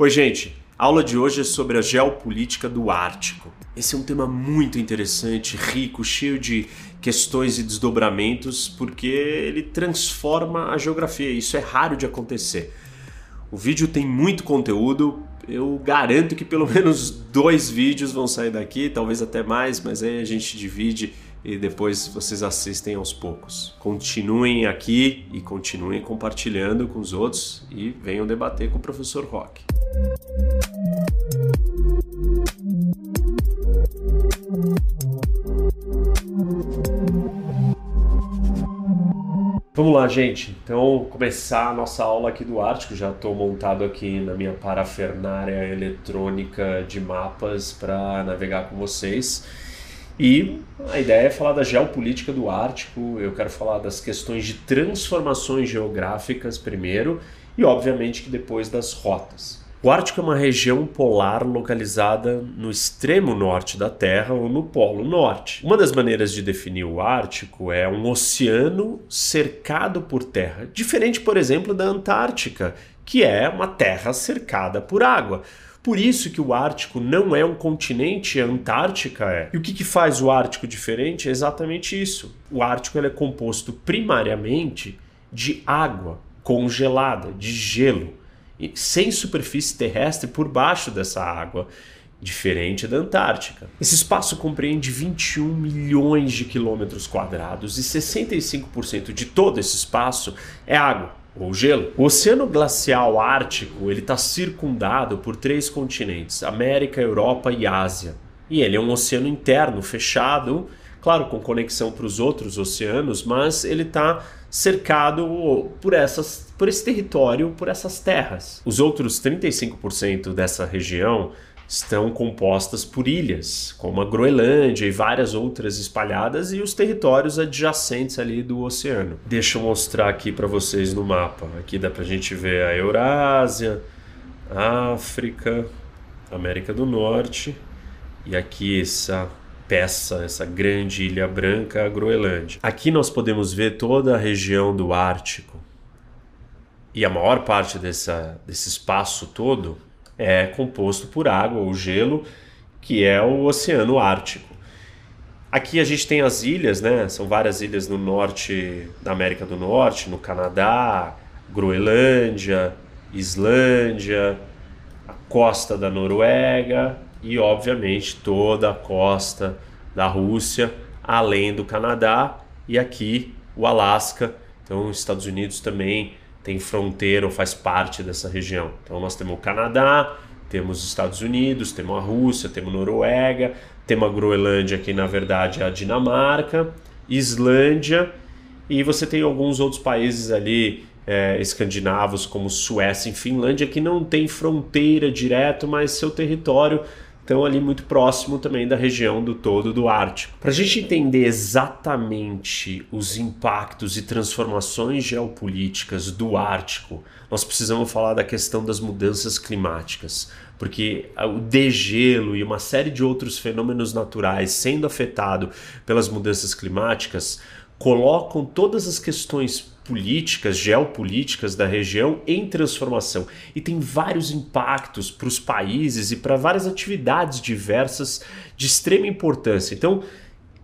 Oi, gente. A aula de hoje é sobre a geopolítica do Ártico. Esse é um tema muito interessante, rico, cheio de questões e desdobramentos, porque ele transforma a geografia. Isso é raro de acontecer. O vídeo tem muito conteúdo, eu garanto que pelo menos dois vídeos vão sair daqui, talvez até mais, mas aí a gente divide e depois vocês assistem aos poucos. Continuem aqui e continuem compartilhando com os outros e venham debater com o professor Rock. Vamos lá, gente. Então, começar a nossa aula aqui do Ártico. Já estou montado aqui na minha parafernária eletrônica de mapas para navegar com vocês. E a ideia é falar da geopolítica do Ártico. Eu quero falar das questões de transformações geográficas primeiro e, obviamente, que depois das rotas. O Ártico é uma região polar localizada no extremo norte da Terra ou no Polo Norte. Uma das maneiras de definir o Ártico é um oceano cercado por terra, diferente, por exemplo, da Antártica, que é uma terra cercada por água. Por isso que o Ártico não é um continente, a Antártica é. E o que, que faz o Ártico diferente é exatamente isso. O Ártico é composto primariamente de água congelada, de gelo sem superfície terrestre por baixo dessa água, diferente da Antártica. Esse espaço compreende 21 milhões de quilômetros quadrados e 65% de todo esse espaço é água ou gelo. O Oceano Glacial Ártico ele está circundado por três continentes: América, Europa e Ásia. E ele é um oceano interno fechado, claro, com conexão para os outros oceanos, mas ele está cercado por, essas, por esse território, por essas terras. Os outros 35% dessa região estão compostas por ilhas, como a Groenlândia e várias outras espalhadas e os territórios adjacentes ali do oceano. Deixa eu mostrar aqui para vocês no mapa. Aqui dá para a gente ver a Eurásia, África, América do Norte e aqui essa peça, essa grande ilha branca, a Groenlândia. Aqui nós podemos ver toda a região do Ártico. E a maior parte dessa, desse espaço todo é composto por água ou gelo, que é o Oceano Ártico. Aqui a gente tem as ilhas, né? São várias ilhas no norte da América do Norte, no Canadá, Groenlândia, Islândia, a costa da Noruega e, obviamente, toda a costa da Rússia, além do Canadá e aqui o Alasca. Então, os Estados Unidos também tem fronteira ou faz parte dessa região. Então, nós temos o Canadá, temos os Estados Unidos, temos a Rússia, temos a Noruega, temos a Groenlândia, que na verdade é a Dinamarca, Islândia, e você tem alguns outros países ali é, escandinavos, como Suécia e Finlândia, que não tem fronteira direto, mas seu território estão ali muito próximo também da região do todo do Ártico. Para a gente entender exatamente os impactos e transformações geopolíticas do Ártico, nós precisamos falar da questão das mudanças climáticas, porque o degelo e uma série de outros fenômenos naturais sendo afetado pelas mudanças climáticas colocam todas as questões políticas, geopolíticas da região em transformação e tem vários impactos para os países e para várias atividades diversas de extrema importância. Então,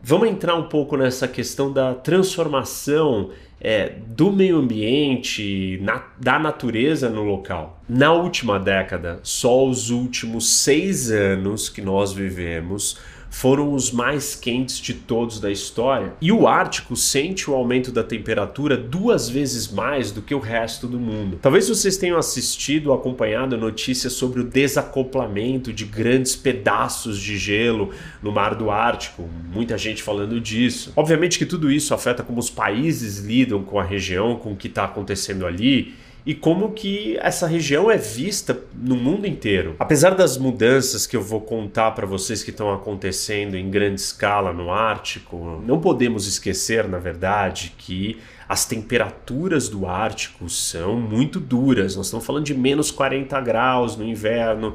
vamos entrar um pouco nessa questão da transformação é, do meio ambiente, na, da natureza no local. Na última década, só os últimos seis anos que nós vivemos foram os mais quentes de todos da história. E o Ártico sente o aumento da temperatura duas vezes mais do que o resto do mundo. Talvez vocês tenham assistido ou acompanhado notícias sobre o desacoplamento de grandes pedaços de gelo no mar do Ártico. Muita gente falando disso. Obviamente que tudo isso afeta como os países lidam com a região, com o que está acontecendo ali e como que essa região é vista no mundo inteiro. Apesar das mudanças que eu vou contar para vocês que estão acontecendo em grande escala no Ártico, não podemos esquecer, na verdade, que as temperaturas do Ártico são muito duras. Nós estamos falando de menos 40 graus no inverno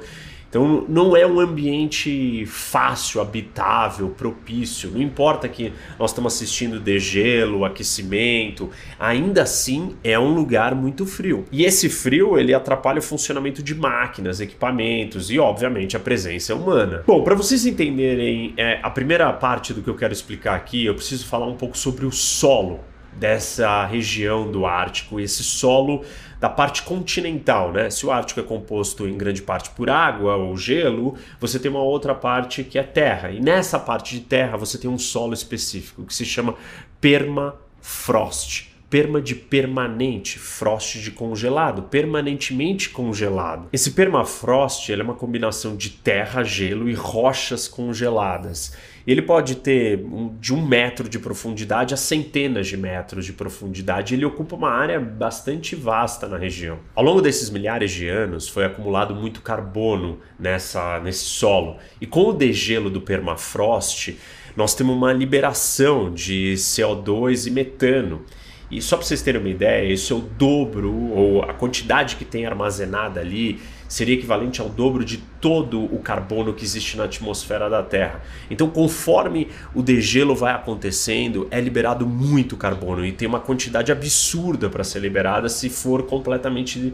Então não é um ambiente fácil, habitável, propício. Não importa que nós estamos assistindo degelo, aquecimento, ainda assim é um lugar muito frio. E esse frio ele atrapalha o funcionamento de máquinas, equipamentos e obviamente a presença humana. Bom, para vocês entenderem é, a primeira parte do que eu quero explicar aqui, eu preciso falar um pouco sobre o solo dessa região do Ártico, esse solo da parte continental, né? Se o Ártico é composto em grande parte por água ou gelo, você tem uma outra parte que é terra. E nessa parte de terra você tem um solo específico que se chama permafrost perma de permanente, frost de congelado, permanentemente congelado. Esse permafrost é uma combinação de terra, gelo e rochas congeladas. Ele pode ter de um metro de profundidade a centenas de metros de profundidade. Ele ocupa uma área bastante vasta na região. Ao longo desses milhares de anos, foi acumulado muito carbono nessa, nesse solo. E com o degelo do permafrost, nós temos uma liberação de CO2 e metano. E só para vocês terem uma ideia, isso é o dobro, ou a quantidade que tem armazenada ali seria equivalente ao dobro de todo o carbono que existe na atmosfera da Terra. Então, conforme o degelo vai acontecendo, é liberado muito carbono e tem uma quantidade absurda para ser liberada se for completamente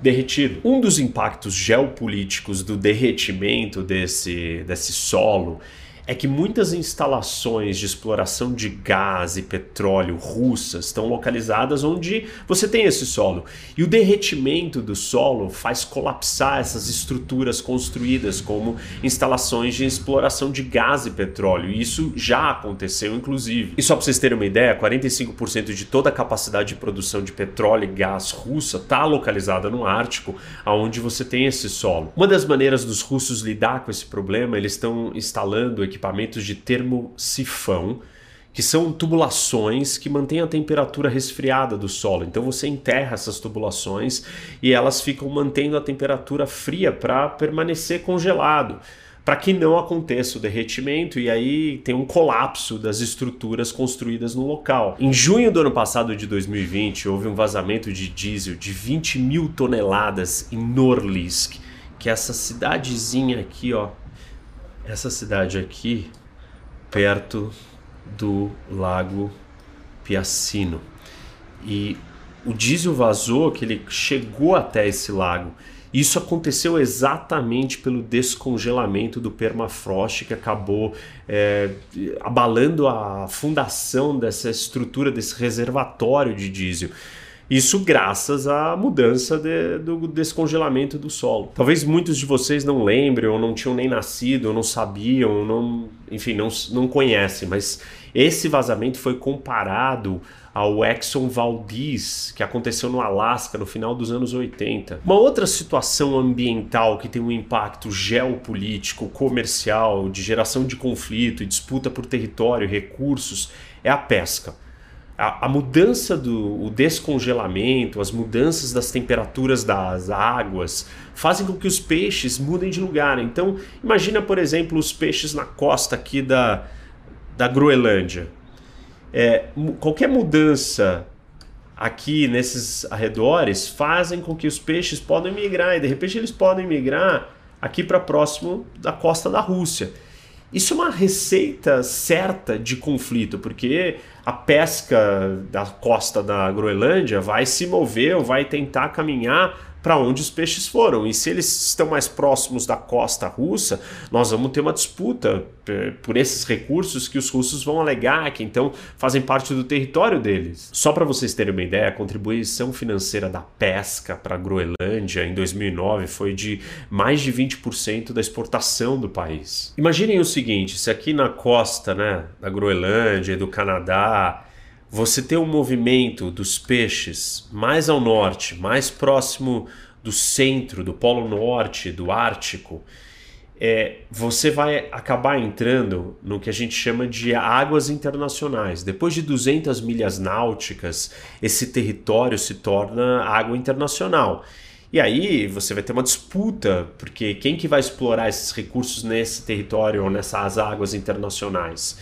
derretido. Um dos impactos geopolíticos do derretimento desse, desse solo é que muitas instalações de exploração de gás e petróleo russas estão localizadas onde você tem esse solo. E o derretimento do solo faz colapsar essas estruturas construídas como instalações de exploração de gás e petróleo. E isso já aconteceu, inclusive. E só para vocês terem uma ideia, 45% de toda a capacidade de produção de petróleo e gás russa está localizada no Ártico, aonde você tem esse solo. Uma das maneiras dos russos lidar com esse problema, eles estão instalando de termosifão, que são tubulações que mantêm a temperatura resfriada do solo. Então você enterra essas tubulações e elas ficam mantendo a temperatura fria para permanecer congelado, para que não aconteça o derretimento e aí tem um colapso das estruturas construídas no local. Em junho do ano passado de 2020 houve um vazamento de diesel de 20 mil toneladas em Norlisk, que é essa cidadezinha aqui, ó, essa cidade aqui, perto do Lago Piacino. E o diesel vazou, que ele chegou até esse lago. Isso aconteceu exatamente pelo descongelamento do permafrost que acabou é, abalando a fundação dessa estrutura, desse reservatório de diesel. Isso graças à mudança de, do descongelamento do solo. Talvez muitos de vocês não lembrem, ou não tinham nem nascido, ou não sabiam, ou não, enfim, não, não conhecem, mas esse vazamento foi comparado ao Exxon Valdez, que aconteceu no Alasca no final dos anos 80. Uma outra situação ambiental que tem um impacto geopolítico, comercial, de geração de conflito e disputa por território e recursos é a pesca a, a, mudança do descongelamento, as mudanças das temperaturas das águas fazem com que os peixes mudem de lugar. Então, imagina, por exemplo, os peixes na costa aqui da, da Groenlândia. É, qualquer mudança aqui nesses arredores fazem com que os peixes podem migrar e de repente eles podem migrar aqui para próximo da costa da Rússia. Isso é uma receita certa de conflito, porque a pesca da costa da Groenlândia vai se mover ou vai tentar caminhar para onde os peixes foram. E se eles estão mais próximos da costa russa, nós vamos ter uma disputa eh, por esses recursos que os russos vão alegar que então fazem parte do território deles. Só para vocês terem uma ideia, a contribuição financeira da pesca para a Groenlândia em 2009 foi de mais de 20% da exportação do país. Imaginem o seguinte, se aqui na costa, né, da Groenlândia e do Canadá, você tem um movimento dos peixes mais ao norte, mais próximo do centro, do Polo Norte, do Ártico, é, você vai acabar entrando no que a gente chama de águas internacionais. Depois de 200 milhas náuticas, esse território se torna água internacional. E aí você vai ter uma disputa, porque quem que vai explorar esses recursos nesse território ou nessas águas internacionais?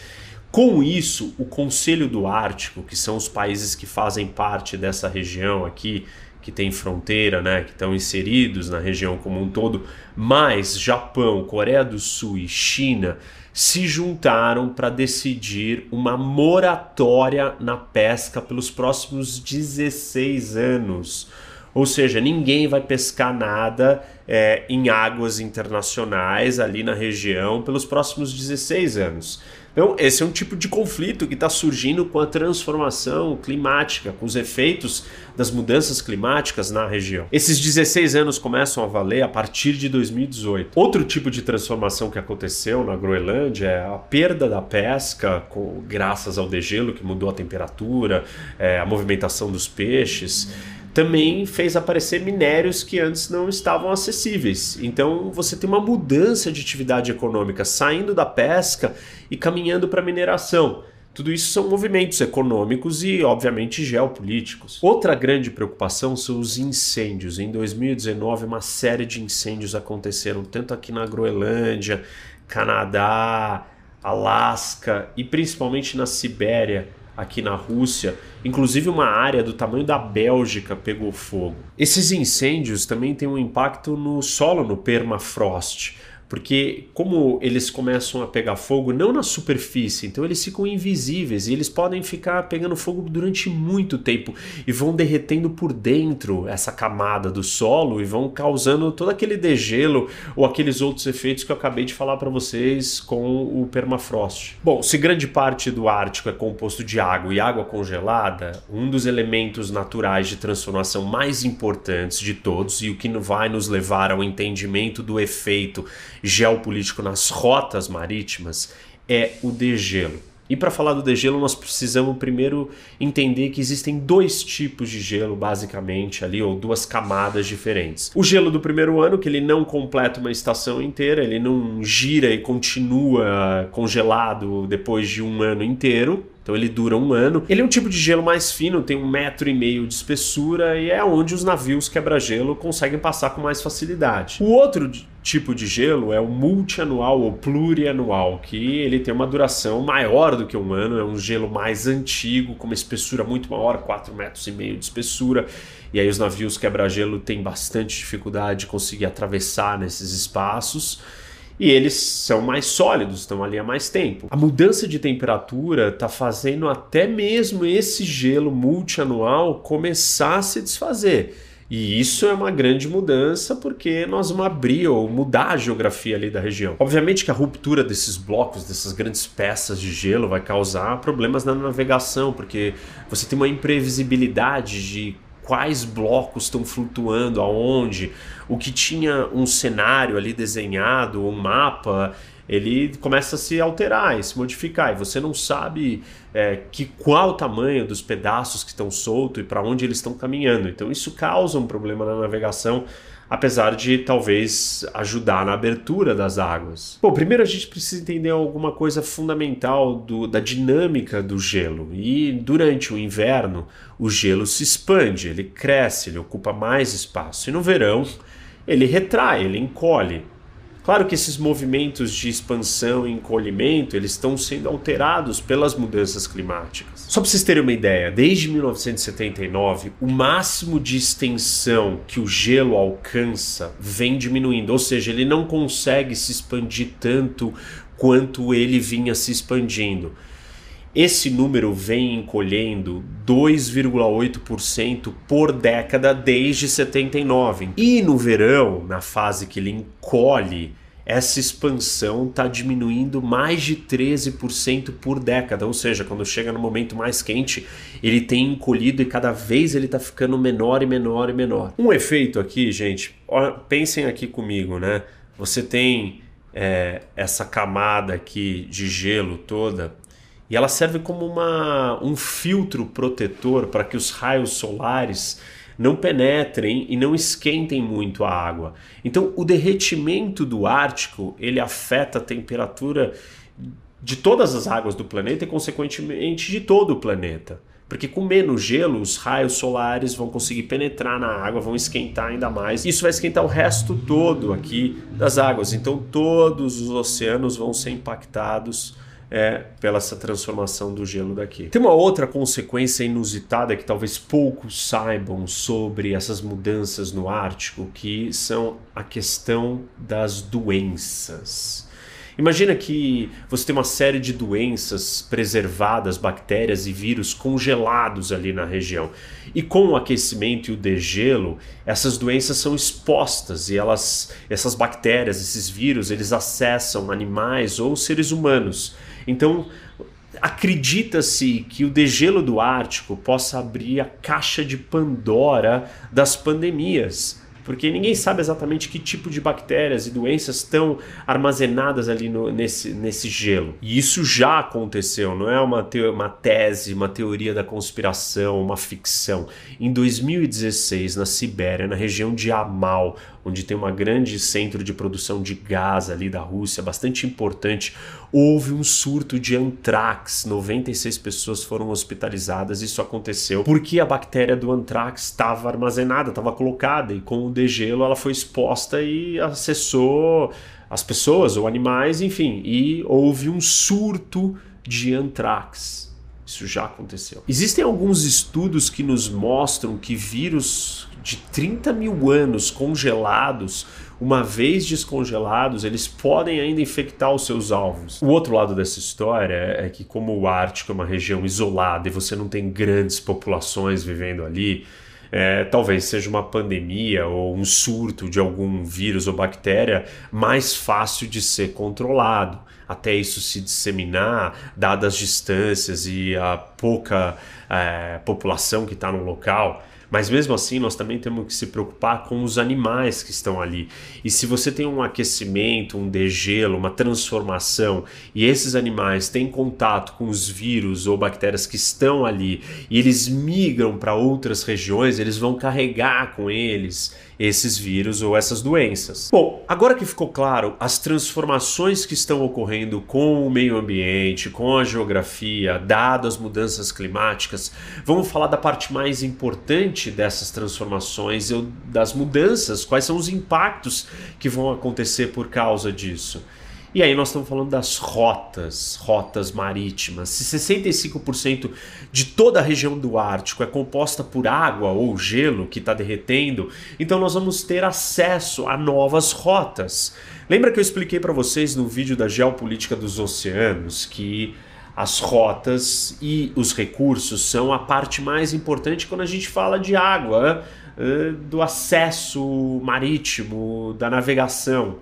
Com isso, o Conselho do Ártico, que são os países que fazem parte dessa região aqui, que têm fronteira, né, que estão inseridos na região como um todo, mas Japão, Coreia do Sul e China se juntaram para decidir uma moratória na pesca pelos próximos 16 anos. Ou seja, ninguém vai pescar nada é, em águas internacionais ali na região pelos próximos 16 anos. Então, esse é um tipo de conflito que está surgindo com a transformação climática, com os efeitos das mudanças climáticas na região. Esses 16 anos começam a valer a partir de 2018. Outro tipo de transformação que aconteceu na Groenlândia é a perda da pesca, com, graças ao degelo que mudou a temperatura, é, a movimentação dos peixes também fez aparecer minérios que antes não estavam acessíveis. Então você tem uma mudança de atividade econômica saindo da pesca e caminhando para a mineração. Tudo isso são movimentos econômicos e, obviamente, geopolíticos. Outra grande preocupação são os incêndios. Em 2019, uma série de incêndios aconteceram, tanto aqui na Groenlândia, Canadá, Alasca e principalmente na Sibéria aqui na Rússia, inclusive uma área do tamanho da Bélgica pegou fogo. Esses incêndios também têm um impacto no solo, no permafrost porque como eles começam a pegar fogo não na superfície, então eles ficam invisíveis e eles podem ficar pegando fogo durante muito tempo e vão derretendo por dentro essa camada do solo e vão causando todo aquele degelo ou aqueles outros efeitos que eu acabei de falar para vocês com o permafrost. Bom, se grande parte do Ártico é composto de água e água congelada, um dos elementos naturais de transformação mais importantes de todos e o que vai nos levar ao entendimento do efeito geopolítico nas rotas marítimas é o degelo. E para falar do degelo, nós precisamos primeiro entender que existem dois tipos de gelo, basicamente, ali, ou duas camadas diferentes. O gelo do primeiro ano, que ele não completa uma estação inteira, ele não gira e continua congelado depois de um ano inteiro. Então ele dura um ano. Ele é um tipo de gelo mais fino, tem um metro e meio de espessura e é onde os navios quebra-gelo conseguem passar com mais facilidade. O outro tipo de gelo é o multianual ou plurianual, que ele tem uma duração maior do que um ano, é um gelo mais antigo, com uma espessura muito maior, 4 metros e meio de espessura. E aí os navios quebra-gelo têm bastante dificuldade de conseguir atravessar nesses espaços e eles são mais sólidos, estão ali há mais tempo. A mudança de temperatura está fazendo até mesmo esse gelo multianual começar a se desfazer. E isso é uma grande mudança porque nós vamos abrir ou mudar a geografia ali da região. Obviamente que a ruptura desses blocos, dessas grandes peças de gelo, vai causar problemas na navegação, porque você tem uma imprevisibilidade de quais blocos estão flutuando, aonde, o que tinha um cenário ali desenhado, um mapa, ele começa a se alterar e se modificar e você não sabe é, que qual o tamanho dos pedaços que estão soltos e para onde eles estão caminhando. Então isso causa um problema na navegação apesar de talvez ajudar na abertura das águas. Bom, primeiro a gente precisa entender alguma coisa fundamental do, da dinâmica do gelo. E durante o inverno, o gelo se expande, ele cresce, ele ocupa mais espaço. E no verão, ele retrai, ele encolhe. Claro que esses movimentos de expansão e encolhimento eles estão sendo alterados pelas mudanças climáticas. Só para vocês terem uma ideia, desde 1979 o máximo de extensão que o gelo alcança vem diminuindo, ou seja, ele não consegue se expandir tanto quanto ele vinha se expandindo. Esse número vem encolhendo 2,8% por década desde 79. E no verão, na fase que ele encolhe, essa expansão está diminuindo mais de 13% por década, ou seja, quando chega no momento mais quente, ele tem encolhido e cada vez ele está ficando menor e menor e menor. Um efeito aqui, gente, pensem aqui comigo, né? Você tem é, essa camada aqui de gelo toda e ela serve como uma, um filtro protetor para que os raios solares não penetrem e não esquentem muito a água. Então, o derretimento do Ártico ele afeta a temperatura de todas as águas do planeta e, consequentemente, de todo o planeta. Porque com menos gelo, os raios solares vão conseguir penetrar na água, vão esquentar ainda mais. Isso vai esquentar o resto todo aqui das águas. Então, todos os oceanos vão ser impactados é pela essa transformação do gelo daqui. Tem uma outra consequência inusitada que talvez poucos saibam sobre essas mudanças no Ártico, que são a questão das doenças. Imagina que você tem uma série de doenças preservadas, bactérias e vírus congelados ali na região. E com o aquecimento e o degelo, essas doenças são expostas e elas, essas bactérias, esses vírus, eles acessam animais ou seres humanos. Então, acredita-se que o degelo do Ártico possa abrir a caixa de Pandora das pandemias porque ninguém sabe exatamente que tipo de bactérias e doenças estão armazenadas ali no, nesse, nesse gelo. E isso já aconteceu, não é uma, te uma tese, uma teoria da conspiração, uma ficção. Em 2016, na Sibéria, na região de Amal, onde tem um grande centro de produção de gás ali da Rússia, bastante importante, houve um surto de antrax. 96 pessoas foram hospitalizadas. Isso aconteceu porque a bactéria do antrax estava armazenada, estava colocada e com o degelo ela foi exposta e acessou as pessoas ou animais, enfim, e houve um surto de antrax. Isso já aconteceu. Existem alguns estudos que nos mostram que vírus de 30 mil anos congelados, uma vez descongelados, eles podem ainda infectar os seus alvos. O outro lado dessa história é que, como o Ártico é uma região isolada e você não tem grandes populações vivendo ali, é, talvez seja uma pandemia ou um surto de algum vírus ou bactéria mais fácil de ser controlado. Até isso se disseminar, dadas as distâncias e a pouca é, população que está no local. Mas mesmo assim, nós também temos que se preocupar com os animais que estão ali. E se você tem um aquecimento, um degelo, uma transformação, e esses animais têm contato com os vírus ou bactérias que estão ali, e eles migram para outras regiões, eles vão carregar com eles esses vírus ou essas doenças. Bom, agora que ficou claro as transformações que estão ocorrendo com o meio ambiente, com a geografia, dadas as mudanças climáticas, vamos falar da parte mais importante dessas transformações, das mudanças, quais são os impactos que vão acontecer por causa disso. E aí nós estamos falando das rotas, rotas marítimas. Se 65% de toda a região do Ártico é composta por água ou gelo que está derretendo, então nós vamos ter acesso a novas rotas. Lembra que eu expliquei para vocês no vídeo da geopolítica dos oceanos que as rotas e os recursos são a parte mais importante quando a gente fala de água, do acesso marítimo, da navegação.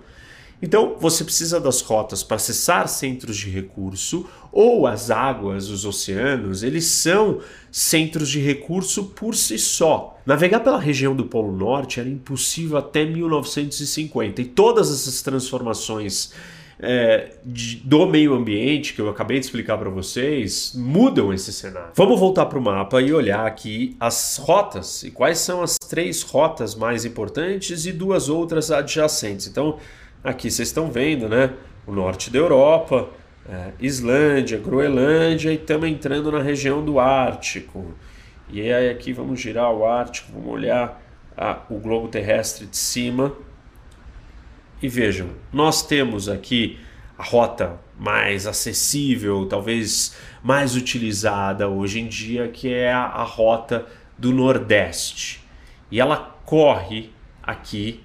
Então, você precisa das rotas para acessar centros de recurso ou as águas, os oceanos, eles são centros de recurso por si só. Navegar pela região do Polo Norte era impossível até 1950 e todas essas transformações é, de, do meio ambiente que eu acabei de explicar para vocês mudam esse cenário. Vamos voltar para o mapa e olhar aqui as rotas e quais são as três rotas mais importantes e duas outras adjacentes. Então, Aqui vocês estão vendo, né? O norte da Europa, é, Islândia, Groenlândia e estamos entrando na região do Ártico. E aí aqui vamos girar o Ártico, vamos olhar a, o globo terrestre de cima. E vejam, nós temos aqui a rota mais acessível, talvez mais utilizada hoje em dia, que é a, a rota do Nordeste. E ela corre aqui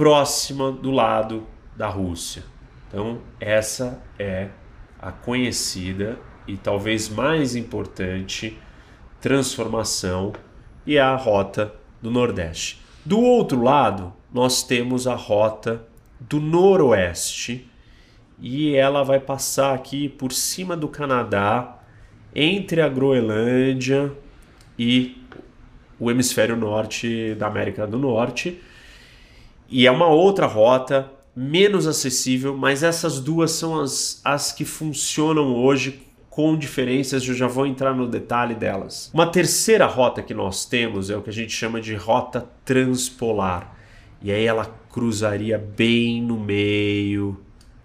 próxima do lado da Rússia. Então, essa é a conhecida e talvez mais importante transformação e é a rota do Nordeste. Do outro lado, nós temos a rota do Noroeste e ela vai passar aqui por cima do Canadá, entre a Groenlândia e o hemisfério norte da América do Norte e é uma outra rota, menos acessível, mas essas duas são as, as que funcionam hoje com diferenças, eu já vou entrar no detalhe delas. Uma terceira rota que nós temos é o que a gente chama de rota transpolar. E aí ela cruzaria bem no meio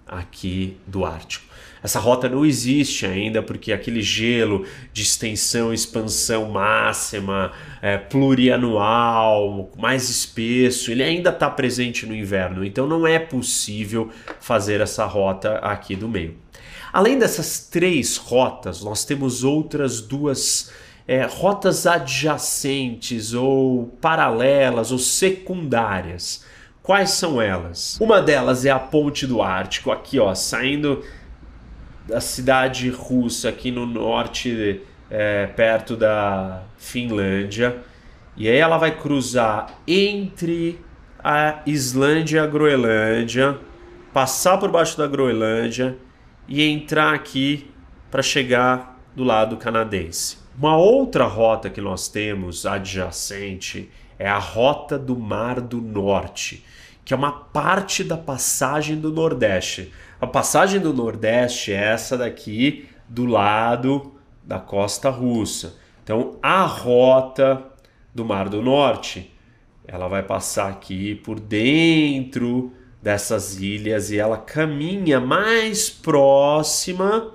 aqui do Ártico. Essa rota não existe ainda porque aquele gelo de extensão expansão máxima, é, plurianual, mais espesso, ele ainda está presente no inverno, então não é possível fazer essa rota aqui do meio. Além dessas três rotas, nós temos outras duas é, rotas adjacentes ou paralelas ou secundárias. Quais são elas? Uma delas é a Ponte do Ártico, aqui ó, saindo da cidade russa aqui no norte, é, perto da Finlândia. E aí ela vai cruzar entre a Islândia e a Groenlândia, passar por baixo da Groenlândia e entrar aqui para chegar do lado canadense. Uma outra rota que nós temos adjacente é a Rota do Mar do Norte, que é uma parte da passagem do Nordeste. A passagem do Nordeste é essa daqui do lado da costa russa. Então, a rota do Mar do Norte, ela vai passar aqui por dentro dessas ilhas e ela caminha mais próxima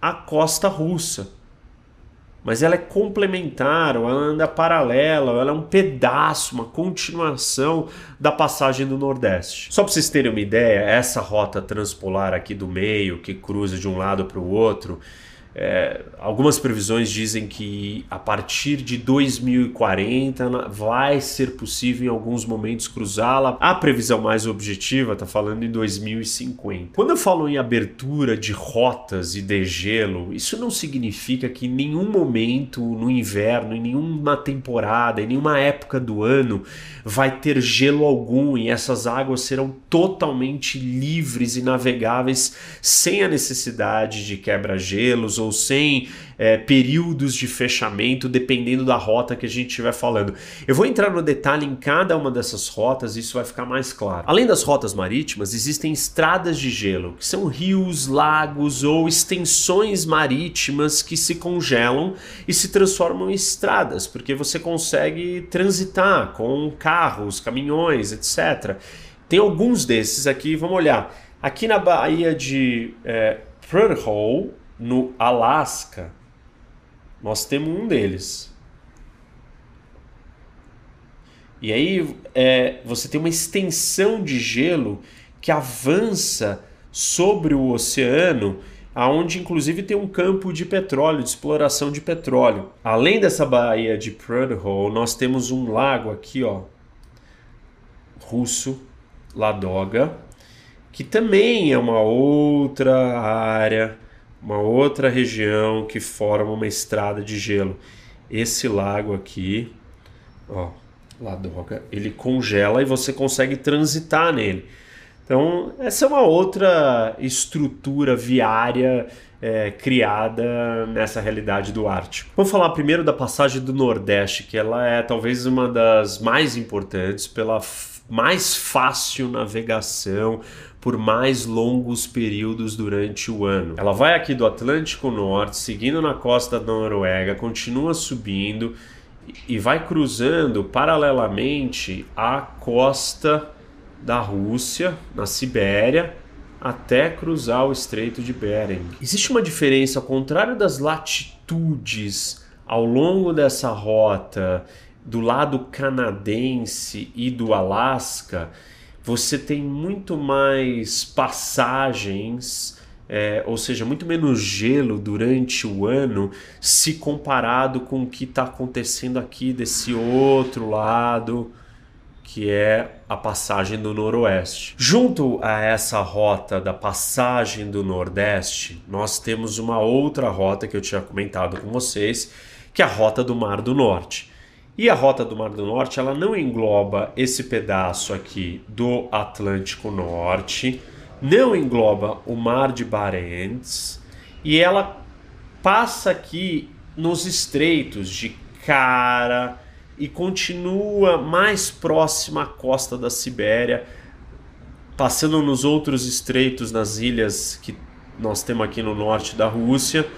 à costa russa mas ela é complementar, ou ela anda paralela, ou ela é um pedaço, uma continuação da passagem do Nordeste. Só para vocês terem uma ideia, essa rota transpolar aqui do meio, que cruza de um lado para o outro, é, algumas previsões dizem que a partir de 2040 vai ser possível em alguns momentos cruzá-la. A previsão mais objetiva está falando em 2050. Quando eu falo em abertura de rotas e degelo, isso não significa que em nenhum momento no inverno, em nenhuma temporada, em nenhuma época do ano vai ter gelo algum e essas águas serão totalmente livres e navegáveis sem a necessidade de quebra-gelos ou sem é, períodos de fechamento, dependendo da rota que a gente estiver falando. Eu vou entrar no detalhe em cada uma dessas rotas isso vai ficar mais claro. Além das rotas marítimas, existem estradas de gelo, que são rios, lagos ou extensões marítimas que se congelam e se transformam em estradas, porque você consegue transitar com carros, caminhões, etc. Tem alguns desses aqui, vamos olhar. Aqui na Baía de é, no Alasca, nós temos um deles. E aí é, você tem uma extensão de gelo que avança sobre o oceano, aonde inclusive tem um campo de petróleo, de exploração de petróleo. Além dessa baía de Prudhoe, nós temos um lago aqui, ó, russo, Ladoga, que também é uma outra área uma outra região que forma uma estrada de gelo. Esse lago aqui, ó, Ladoga, ele congela e você consegue transitar nele. Então, essa é uma outra estrutura viária é, criada nessa realidade do Ártico. Vamos falar primeiro da passagem do Nordeste, que ela é talvez uma das mais importantes pela mais fácil navegação, por mais longos períodos durante o ano. Ela vai aqui do Atlântico Norte, seguindo na costa da Noruega, continua subindo e vai cruzando paralelamente à costa da Rússia, na Sibéria, até cruzar o Estreito de Bering. Existe uma diferença, ao contrário das latitudes ao longo dessa rota do lado canadense e do Alasca, você tem muito mais passagens, é, ou seja, muito menos gelo durante o ano, se comparado com o que está acontecendo aqui desse outro lado, que é a passagem do Noroeste. Junto a essa rota da passagem do Nordeste, nós temos uma outra rota que eu tinha comentado com vocês, que é a rota do Mar do Norte. E a Rota do Mar do Norte, ela não engloba esse pedaço aqui do Atlântico Norte, não engloba o Mar de Barents, e ela passa aqui nos estreitos de Cara e continua mais próxima à costa da Sibéria, passando nos outros estreitos, nas ilhas que nós temos aqui no norte da Rússia,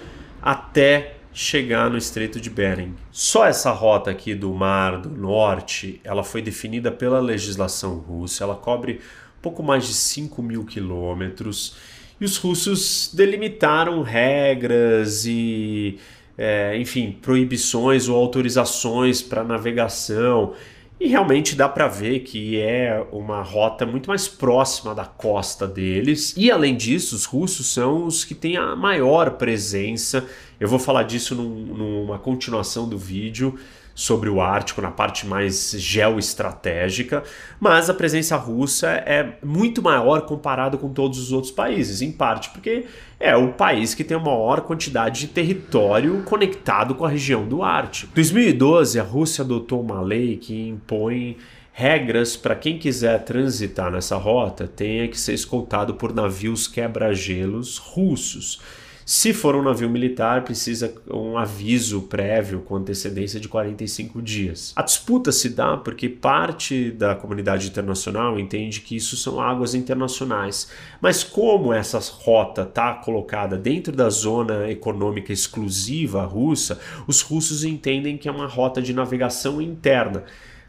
até chegar no Estreito de Bering. Só essa rota aqui do Mar do Norte, ela foi definida pela legislação russa, ela cobre pouco mais de 5 mil quilômetros. E os russos delimitaram regras e, é, enfim, proibições ou autorizações para navegação. E realmente dá para ver que é uma rota muito mais próxima da costa deles. E além disso, os russos são os que têm a maior presença. Eu vou falar disso num, numa continuação do vídeo sobre o Ártico na parte mais geoestratégica, mas a presença russa é muito maior comparado com todos os outros países, em parte porque é o país que tem a maior quantidade de território conectado com a região do Ártico. Em 2012, a Rússia adotou uma lei que impõe regras para quem quiser transitar nessa rota tenha que ser escoltado por navios quebra-gelos russos. Se for um navio militar, precisa um aviso prévio com antecedência de 45 dias. A disputa se dá porque parte da comunidade internacional entende que isso são águas internacionais. Mas como essa rota está colocada dentro da zona econômica exclusiva russa, os russos entendem que é uma rota de navegação interna.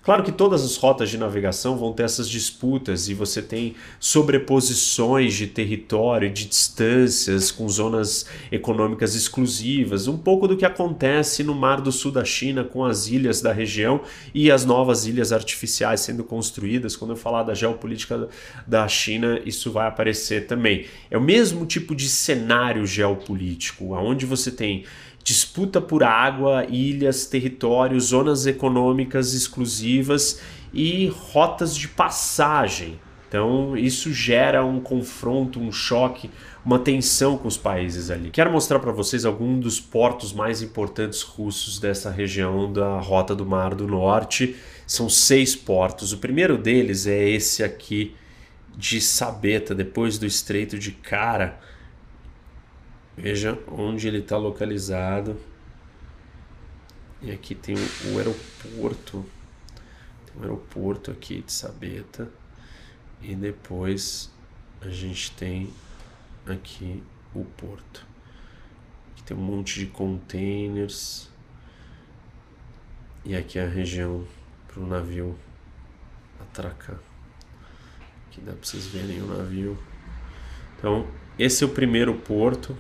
Claro que todas as rotas de navegação vão ter essas disputas e você tem sobreposições de território, de distâncias com zonas econômicas exclusivas, um pouco do que acontece no Mar do Sul da China com as ilhas da região e as novas ilhas artificiais sendo construídas. Quando eu falar da geopolítica da China, isso vai aparecer também. É o mesmo tipo de cenário geopolítico, onde você tem disputa por água, ilhas, territórios, zonas econômicas exclusivas e rotas de passagem. Então, isso gera um confronto, um choque, uma tensão com os países ali. Quero mostrar para vocês alguns dos portos mais importantes russos dessa região da Rota do Mar do Norte. São seis portos. O primeiro deles é esse aqui de Sabeta, depois do Estreito de Cara Veja onde ele está localizado. E aqui tem o aeroporto. Tem um aeroporto aqui de Sabeta. E depois a gente tem aqui o porto. Aqui tem um monte de containers. E aqui é a região para o navio atracar. Aqui dá para vocês verem o navio. Então, esse é o primeiro porto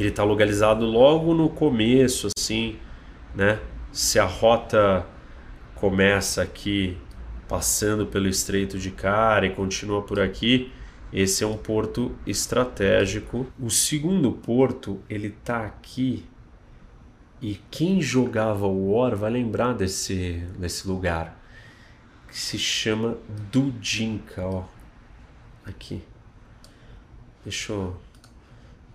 ele está localizado logo no começo, assim, né? Se a rota começa aqui passando pelo Estreito de Cara e continua por aqui, esse é um porto estratégico. O segundo porto, ele tá aqui e quem jogava o War vai lembrar desse, desse lugar que se chama Dudinka, ó. Aqui. Deixa eu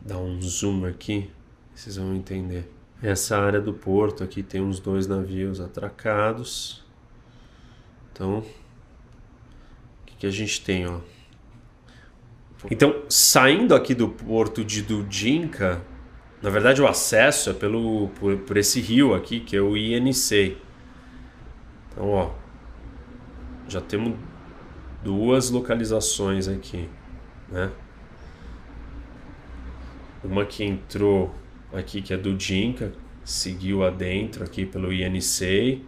dar um zoom aqui, vocês vão entender. Essa área do porto aqui tem uns dois navios atracados. Então, o que, que a gente tem, ó? Então, saindo aqui do porto de Dudinka, na verdade o acesso é pelo por, por esse rio aqui, que é o INC. Então, ó, já temos duas localizações aqui, né? Uma que entrou aqui, que é do Dinka, seguiu adentro aqui pelo INC.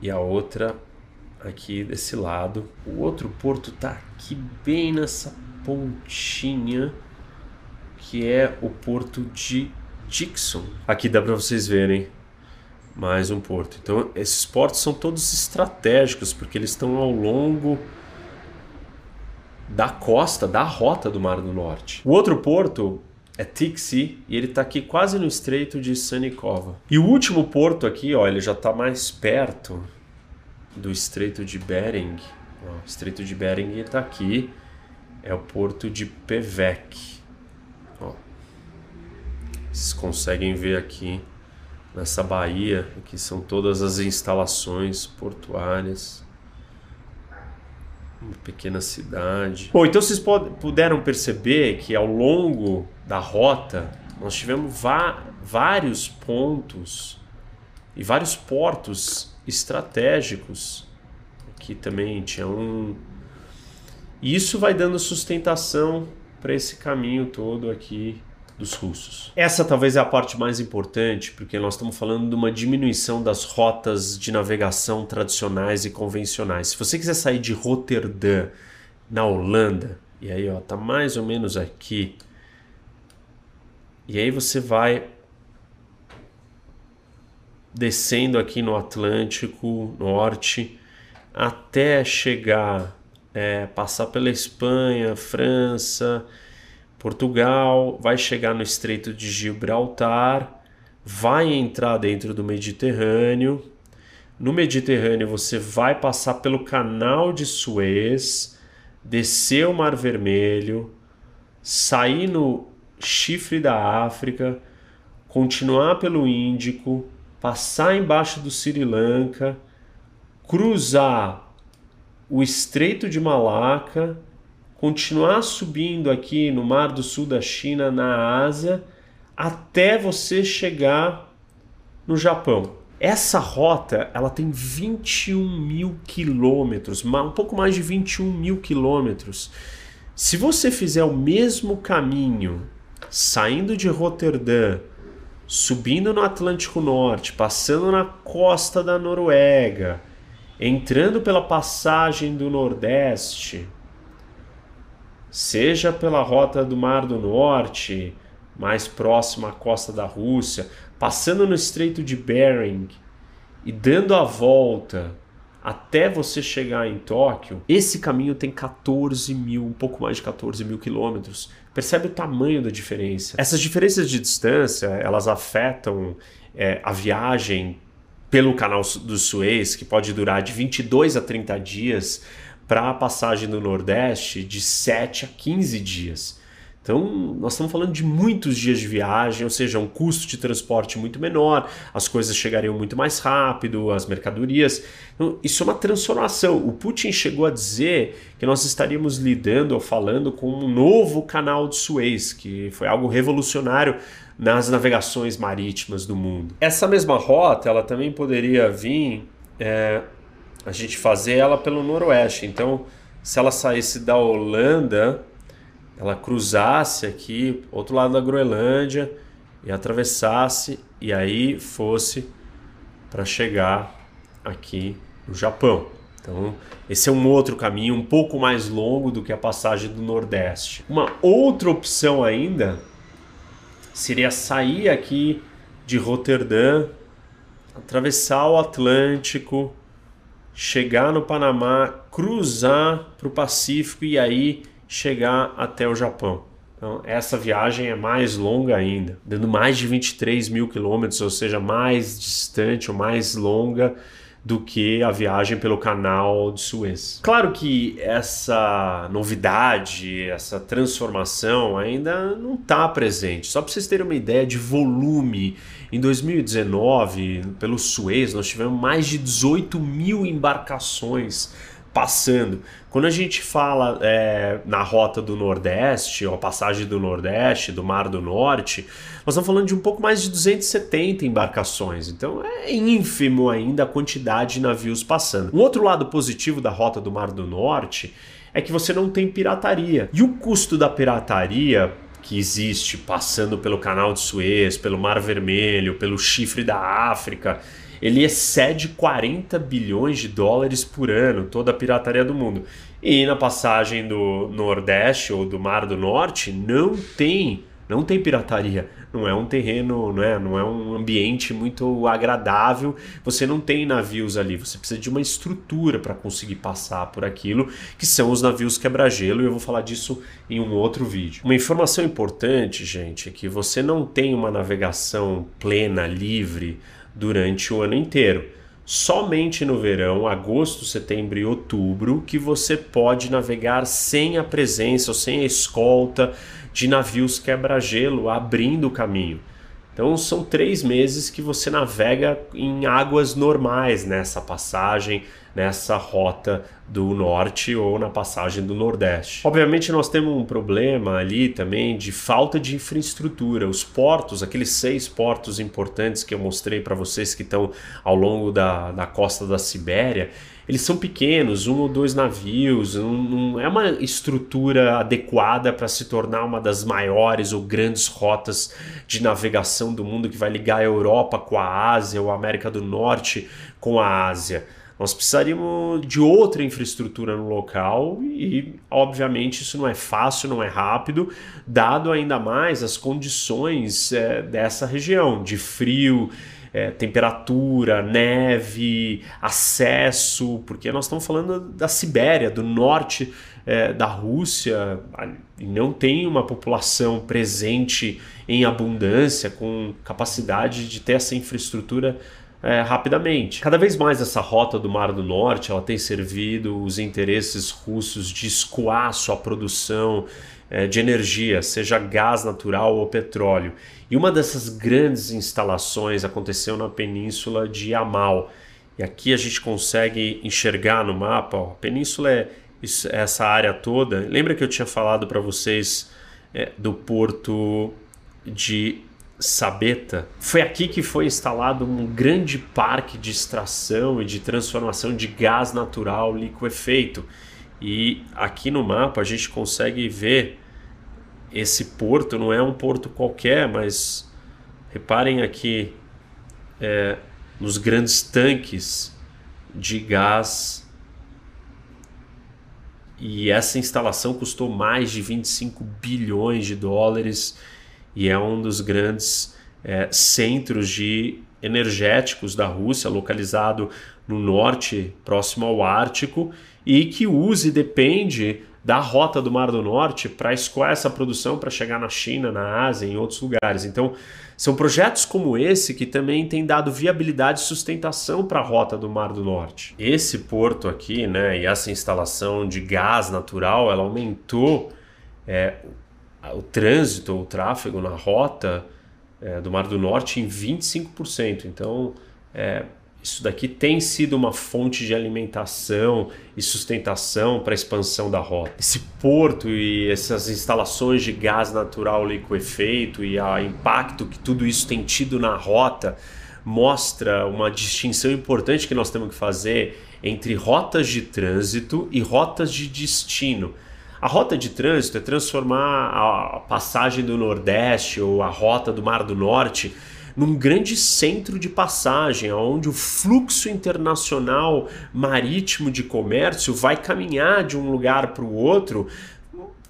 E a outra aqui desse lado. O outro porto tá aqui bem nessa pontinha, que é o porto de Dixon. Aqui dá para vocês verem mais um porto. Então, esses portos são todos estratégicos, porque eles estão ao longo da costa, da rota do Mar do Norte. O outro porto é Tixi e ele está aqui quase no estreito de Sanikova. E o último porto aqui, ó, ele já está mais perto do estreito de Bering. Ó, o estreito de Bering está aqui, é o porto de Pevek. Vocês conseguem ver aqui nessa baía, aqui são todas as instalações portuárias uma pequena cidade. Bom, então vocês puderam perceber que ao longo da rota nós tivemos vários pontos e vários portos estratégicos. Aqui também tinha um. E isso vai dando sustentação para esse caminho todo aqui dos russos. Essa talvez é a parte mais importante, porque nós estamos falando de uma diminuição das rotas de navegação tradicionais e convencionais. Se você quiser sair de Roterdã, na Holanda, e aí ó, tá mais ou menos aqui. E aí você vai descendo aqui no Atlântico Norte até chegar, é, passar pela Espanha, França, Portugal, vai chegar no Estreito de Gibraltar, vai entrar dentro do Mediterrâneo. No Mediterrâneo você vai passar pelo Canal de Suez, descer o Mar Vermelho, sair no Chifre da África, continuar pelo Índico, passar embaixo do Sri Lanka, cruzar o Estreito de Malaca continuar subindo aqui no Mar do Sul da China, na Ásia, até você chegar no Japão. Essa rota ela tem 21 mil quilômetros, um pouco mais de 21 mil quilômetros. Se você fizer o mesmo caminho, saindo de Roterdã, subindo no Atlântico Norte, passando na costa da Noruega, entrando pela passagem do Nordeste, seja pela rota do Mar do Norte, mais próxima à costa da Rússia, passando no Estreito de Bering e dando a volta até você chegar em Tóquio, esse caminho tem 14 mil, um pouco mais de 14 mil quilômetros. Percebe o tamanho da diferença? Essas diferenças de distância, elas afetam é, a viagem pelo canal do Suez, que pode durar de 22 a 30 dias, para a passagem do Nordeste de 7 a 15 dias. Então, nós estamos falando de muitos dias de viagem, ou seja, um custo de transporte muito menor, as coisas chegariam muito mais rápido, as mercadorias. Então, isso é uma transformação. O Putin chegou a dizer que nós estaríamos lidando ou falando com um novo canal de Suez, que foi algo revolucionário nas navegações marítimas do mundo. Essa mesma rota, ela também poderia vir é, a gente fazer ela pelo noroeste. Então, se ela saísse da Holanda, ela cruzasse aqui, outro lado da Groenlândia, e atravessasse, e aí fosse para chegar aqui no Japão. Então, esse é um outro caminho, um pouco mais longo do que a passagem do Nordeste. Uma outra opção ainda seria sair aqui de Roterdã, atravessar o Atlântico, chegar no Panamá, cruzar para o Pacífico e aí chegar até o Japão. Então, essa viagem é mais longa ainda, dando mais de 23 mil quilômetros, ou seja, mais distante ou mais longa do que a viagem pelo canal de Suez. Claro que essa novidade, essa transformação ainda não está presente. Só para vocês terem uma ideia de volume, em 2019, pelo Suez, nós tivemos mais de 18 mil embarcações passando. Quando a gente fala é, na rota do Nordeste, ou a passagem do Nordeste, do Mar do Norte, nós estamos falando de um pouco mais de 270 embarcações. Então é ínfimo ainda a quantidade de navios passando. Um outro lado positivo da rota do Mar do Norte é que você não tem pirataria. E o custo da pirataria que existe passando pelo canal de Suez, pelo Mar Vermelho, pelo chifre da África, ele excede 40 bilhões de dólares por ano, toda a pirataria do mundo. E na passagem do Nordeste ou do Mar do Norte não tem, não tem pirataria. Não é um terreno, não é, não é um ambiente muito agradável. Você não tem navios ali, você precisa de uma estrutura para conseguir passar por aquilo, que são os navios quebra-gelo, e eu vou falar disso em um outro vídeo. Uma informação importante, gente, é que você não tem uma navegação plena, livre durante o ano inteiro. Somente no verão, agosto, setembro e outubro, que você pode navegar sem a presença ou sem a escolta de navios quebra-gelo abrindo o caminho. Então são três meses que você navega em águas normais nessa passagem, nessa rota do norte ou na passagem do nordeste. Obviamente nós temos um problema ali também de falta de infraestrutura. Os portos, aqueles seis portos importantes que eu mostrei para vocês que estão ao longo da, da costa da Sibéria, eles são pequenos, um ou dois navios, não, é uma estrutura adequada para se tornar uma das maiores ou grandes rotas de navegação do mundo que vai ligar a Europa com a Ásia ou a América do Norte com a Ásia. Nós precisaríamos de outra infraestrutura no local e, obviamente, isso não é fácil, não é rápido, dado ainda mais as condições é, dessa região de frio, é, temperatura, neve, acesso, porque nós estamos falando da Sibéria, do norte é, da Rússia, e não tem uma população presente em abundância, com capacidade de ter essa infraestrutura é, rapidamente. Cada vez mais essa rota do Mar do Norte ela tem servido os interesses russos de escoar sua produção é, de energia, seja gás natural ou petróleo. E uma dessas grandes instalações aconteceu na península de Yamal. E aqui a gente consegue enxergar no mapa, ó, a península é essa área toda. Lembra que eu tinha falado para vocês é, do porto de Sabeta, foi aqui que foi instalado um grande parque de extração e de transformação de gás natural liquefeito. E aqui no mapa a gente consegue ver esse porto, não é um porto qualquer, mas reparem aqui é, nos grandes tanques de gás. E essa instalação custou mais de 25 bilhões de dólares e é um dos grandes é, centros de energéticos da Rússia, localizado no norte, próximo ao Ártico, e que usa e depende da rota do Mar do Norte para escoar essa produção para chegar na China, na Ásia, em outros lugares. Então, são projetos como esse que também têm dado viabilidade e sustentação para a rota do Mar do Norte. Esse porto aqui, né, e essa instalação de gás natural, ela aumentou é, o trânsito, o tráfego na rota é, do Mar do Norte em 25%. Então, é, isso daqui tem sido uma fonte de alimentação e sustentação para a expansão da rota. Esse porto e essas instalações de gás natural liquefeito e o impacto que tudo isso tem tido na rota mostra uma distinção importante que nós temos que fazer entre rotas de trânsito e rotas de destino. A rota de trânsito é transformar a passagem do Nordeste ou a rota do Mar do Norte num grande centro de passagem, onde o fluxo internacional marítimo de comércio vai caminhar de um lugar para o outro,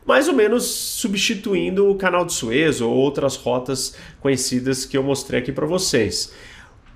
mais ou menos substituindo o Canal de Suez ou outras rotas conhecidas que eu mostrei aqui para vocês.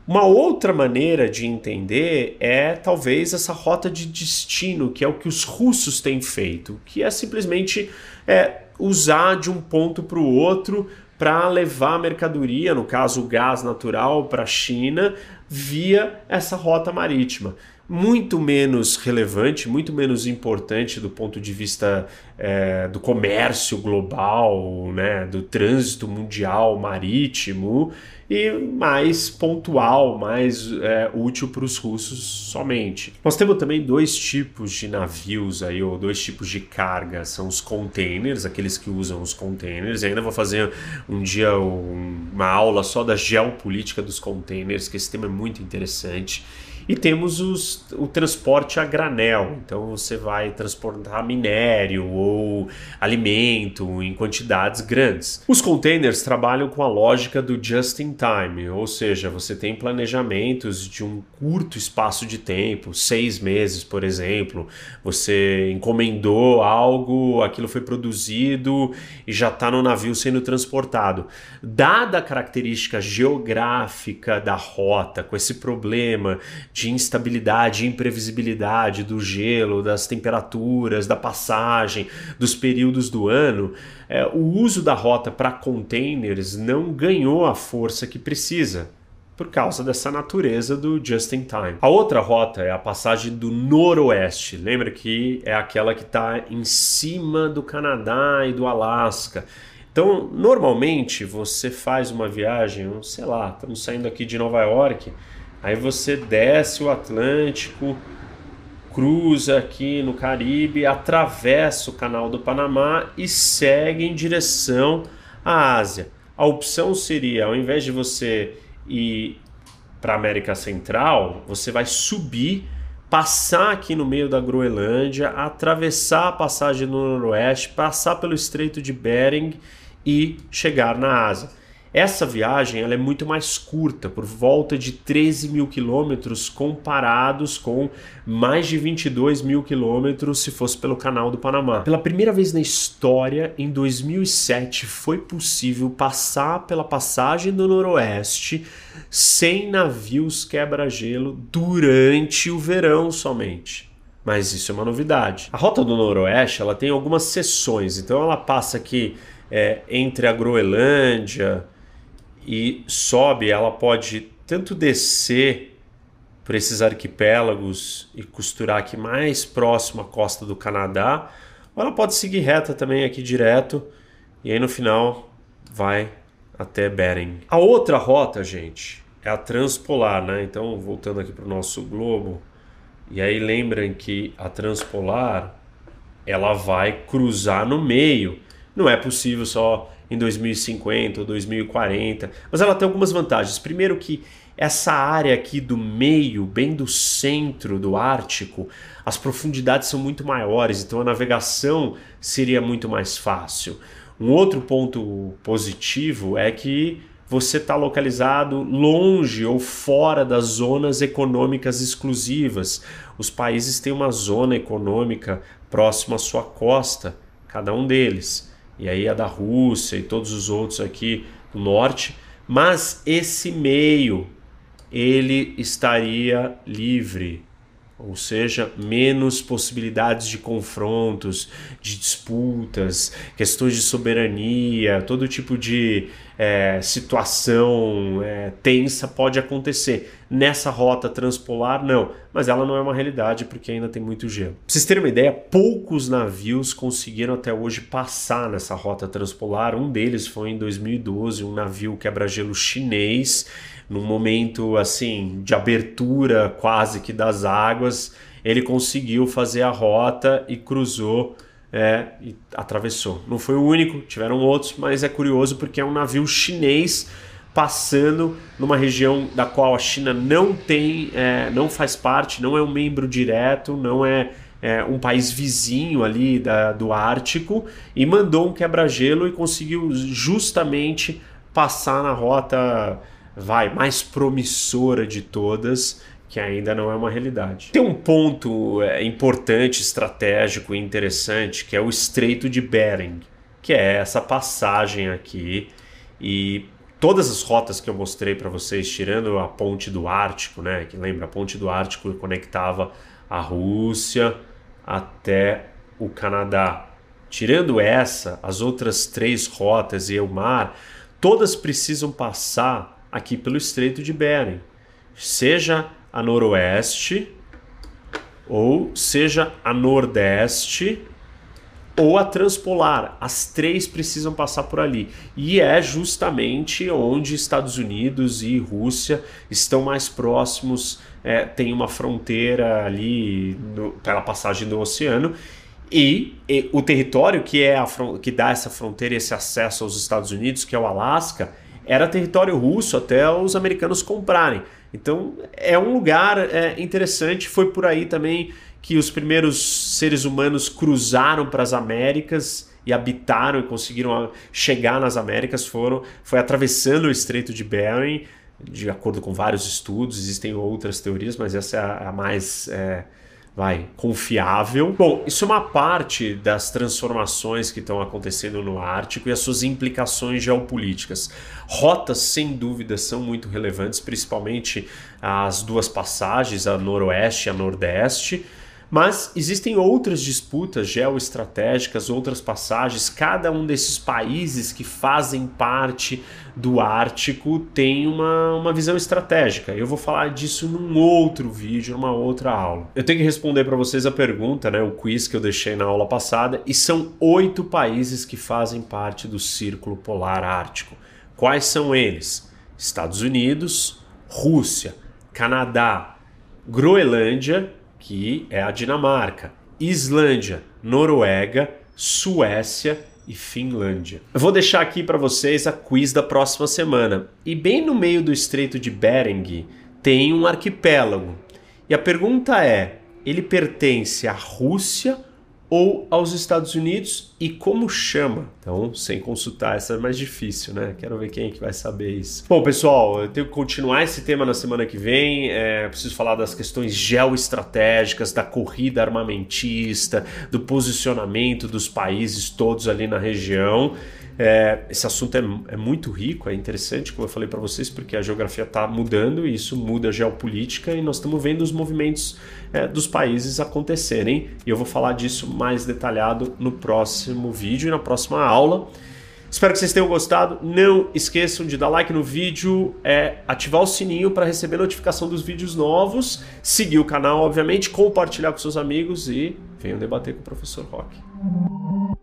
Uma outra maneira de entender é talvez essa rota de destino, que é o que os russos têm feito, que é simplesmente é, usar de um ponto para o outro para levar mercadoria, no caso o gás natural, para a China via essa rota marítima muito menos relevante, muito menos importante do ponto de vista é, do comércio global, né, do trânsito mundial marítimo e mais pontual, mais é, útil para os russos somente. Nós temos também dois tipos de navios aí, ou dois tipos de carga, são os containers, aqueles que usam os containers, ainda vou fazer um dia uma aula só da geopolítica dos containers, que esse tema é muito interessante. E temos os, o transporte a granel, então você vai transportar minério ou alimento em quantidades grandes. Os containers trabalham com a lógica do just in time, ou seja, você tem planejamentos de um curto espaço de tempo, seis meses, por exemplo. Você encomendou algo, aquilo foi produzido e já está no navio sendo transportado. Dada a característica geográfica da rota, com esse problema de instabilidade, imprevisibilidade do gelo, das temperaturas, da passagem, dos períodos do ano, é, o uso da rota para containers não ganhou a força que precisa por causa dessa natureza do just in time. A outra rota é a passagem do noroeste. Lembra que é aquela que está em cima do Canadá e do Alasca. Então, normalmente você faz uma viagem, sei lá, estamos saindo aqui de Nova York, Aí você desce o Atlântico cruza aqui no Caribe, atravessa o Canal do Panamá e segue em direção à Ásia. A opção seria, ao invés de você ir para a América Central, você vai subir, passar aqui no meio da Groenlândia, atravessar a passagem no Noroeste, passar pelo Estreito de Bering e chegar na Ásia. Essa viagem ela é muito mais curta, por volta de 13 mil quilômetros, comparados com mais de 22 mil quilômetros se fosse pelo Canal do Panamá. Pela primeira vez na história, em 2007, foi possível passar pela passagem do Noroeste sem navios quebra-gelo durante o verão somente mas isso é uma novidade. A rota do Noroeste ela tem algumas seções, então ela passa aqui é, entre a Groenlândia, e sobe, ela pode tanto descer por esses arquipélagos e costurar aqui mais próximo à costa do Canadá, ou ela pode seguir reta também aqui direto e aí no final vai até Bering. A outra rota, gente, é a transpolar, né? Então, voltando aqui para o nosso globo, e aí lembrem que a transpolar ela vai cruzar no meio. Não é possível só em 2050 ou 2040. Mas ela tem algumas vantagens. Primeiro que essa área aqui do meio, bem do centro do Ártico, as profundidades são muito maiores, então a navegação seria muito mais fácil. Um outro ponto positivo é que você está localizado longe ou fora das zonas econômicas exclusivas. Os países têm uma zona econômica próxima à sua costa, cada um deles e aí a da Rússia e todos os outros aqui do norte, mas esse meio ele estaria livre, ou seja, menos possibilidades de confrontos, de disputas, questões de soberania, todo tipo de é, situação é, tensa pode acontecer. Nessa rota transpolar, não, mas ela não é uma realidade porque ainda tem muito gelo. Pra vocês terem uma ideia, poucos navios conseguiram até hoje passar nessa rota transpolar. Um deles foi em 2012, um navio quebra-gelo chinês, num momento assim de abertura quase que das águas, ele conseguiu fazer a rota e cruzou é, e atravessou. Não foi o único, tiveram outros, mas é curioso porque é um navio chinês passando numa região da qual a China não tem, é, não faz parte, não é um membro direto, não é, é um país vizinho ali da, do Ártico e mandou um quebra-gelo e conseguiu justamente passar na rota vai mais promissora de todas que ainda não é uma realidade. Tem um ponto é, importante, estratégico e interessante, que é o Estreito de Bering, que é essa passagem aqui e todas as rotas que eu mostrei para vocês, tirando a ponte do Ártico, né, que lembra a ponte do Ártico conectava a Rússia até o Canadá. Tirando essa, as outras três rotas e o mar, todas precisam passar aqui pelo Estreito de Bering. Seja a noroeste, ou seja a nordeste, ou a transpolar. As três precisam passar por ali. E é justamente onde Estados Unidos e Rússia estão mais próximos, é, tem uma fronteira ali no, pela passagem do oceano. E, e o território que, é a, que dá essa fronteira esse acesso aos Estados Unidos, que é o Alasca, era território russo até os americanos comprarem. Então é um lugar é, interessante. Foi por aí também que os primeiros seres humanos cruzaram para as Américas e habitaram e conseguiram chegar nas Américas. Foram, foi atravessando o Estreito de Bering, de acordo com vários estudos. Existem outras teorias, mas essa é a, a mais é, vai, confiável. Bom, isso é uma parte das transformações que estão acontecendo no Ártico e as suas implicações geopolíticas. Rotas, sem dúvida, são muito relevantes, principalmente as duas passagens, a noroeste e a nordeste. Mas existem outras disputas geoestratégicas, outras passagens. Cada um desses países que fazem parte do Ártico tem uma, uma visão estratégica. Eu vou falar disso num outro vídeo, numa outra aula. Eu tenho que responder para vocês a pergunta, né, o quiz que eu deixei na aula passada, e são oito países que fazem parte do Círculo Polar Ártico. Quais são eles? Estados Unidos, Rússia, Canadá, Groenlândia que é a Dinamarca, Islândia, Noruega, Suécia e Finlândia. Eu vou deixar aqui para vocês a quiz da próxima semana. E bem no meio do Estreito de Bering tem um arquipélago. E a pergunta é: ele pertence à Rússia ou aos Estados Unidos e como chama? Então, sem consultar, essa é mais difícil, né? Quero ver quem é que vai saber isso. Bom, pessoal, eu tenho que continuar esse tema na semana que vem. É, preciso falar das questões geoestratégicas, da corrida armamentista, do posicionamento dos países todos ali na região. É, esse assunto é, é, muito rico, é interessante, como eu falei para vocês, porque a geografia está mudando e isso muda a geopolítica e nós estamos vendo os movimentos é, dos países acontecerem. E eu vou falar disso mais detalhado no próximo vídeo e na próxima aula. Espero que vocês tenham gostado. Não esqueçam de dar like no vídeo, é, ativar o sininho para receber notificação dos vídeos novos, seguir o canal, obviamente, compartilhar com seus amigos e venham debater com o professor Rock.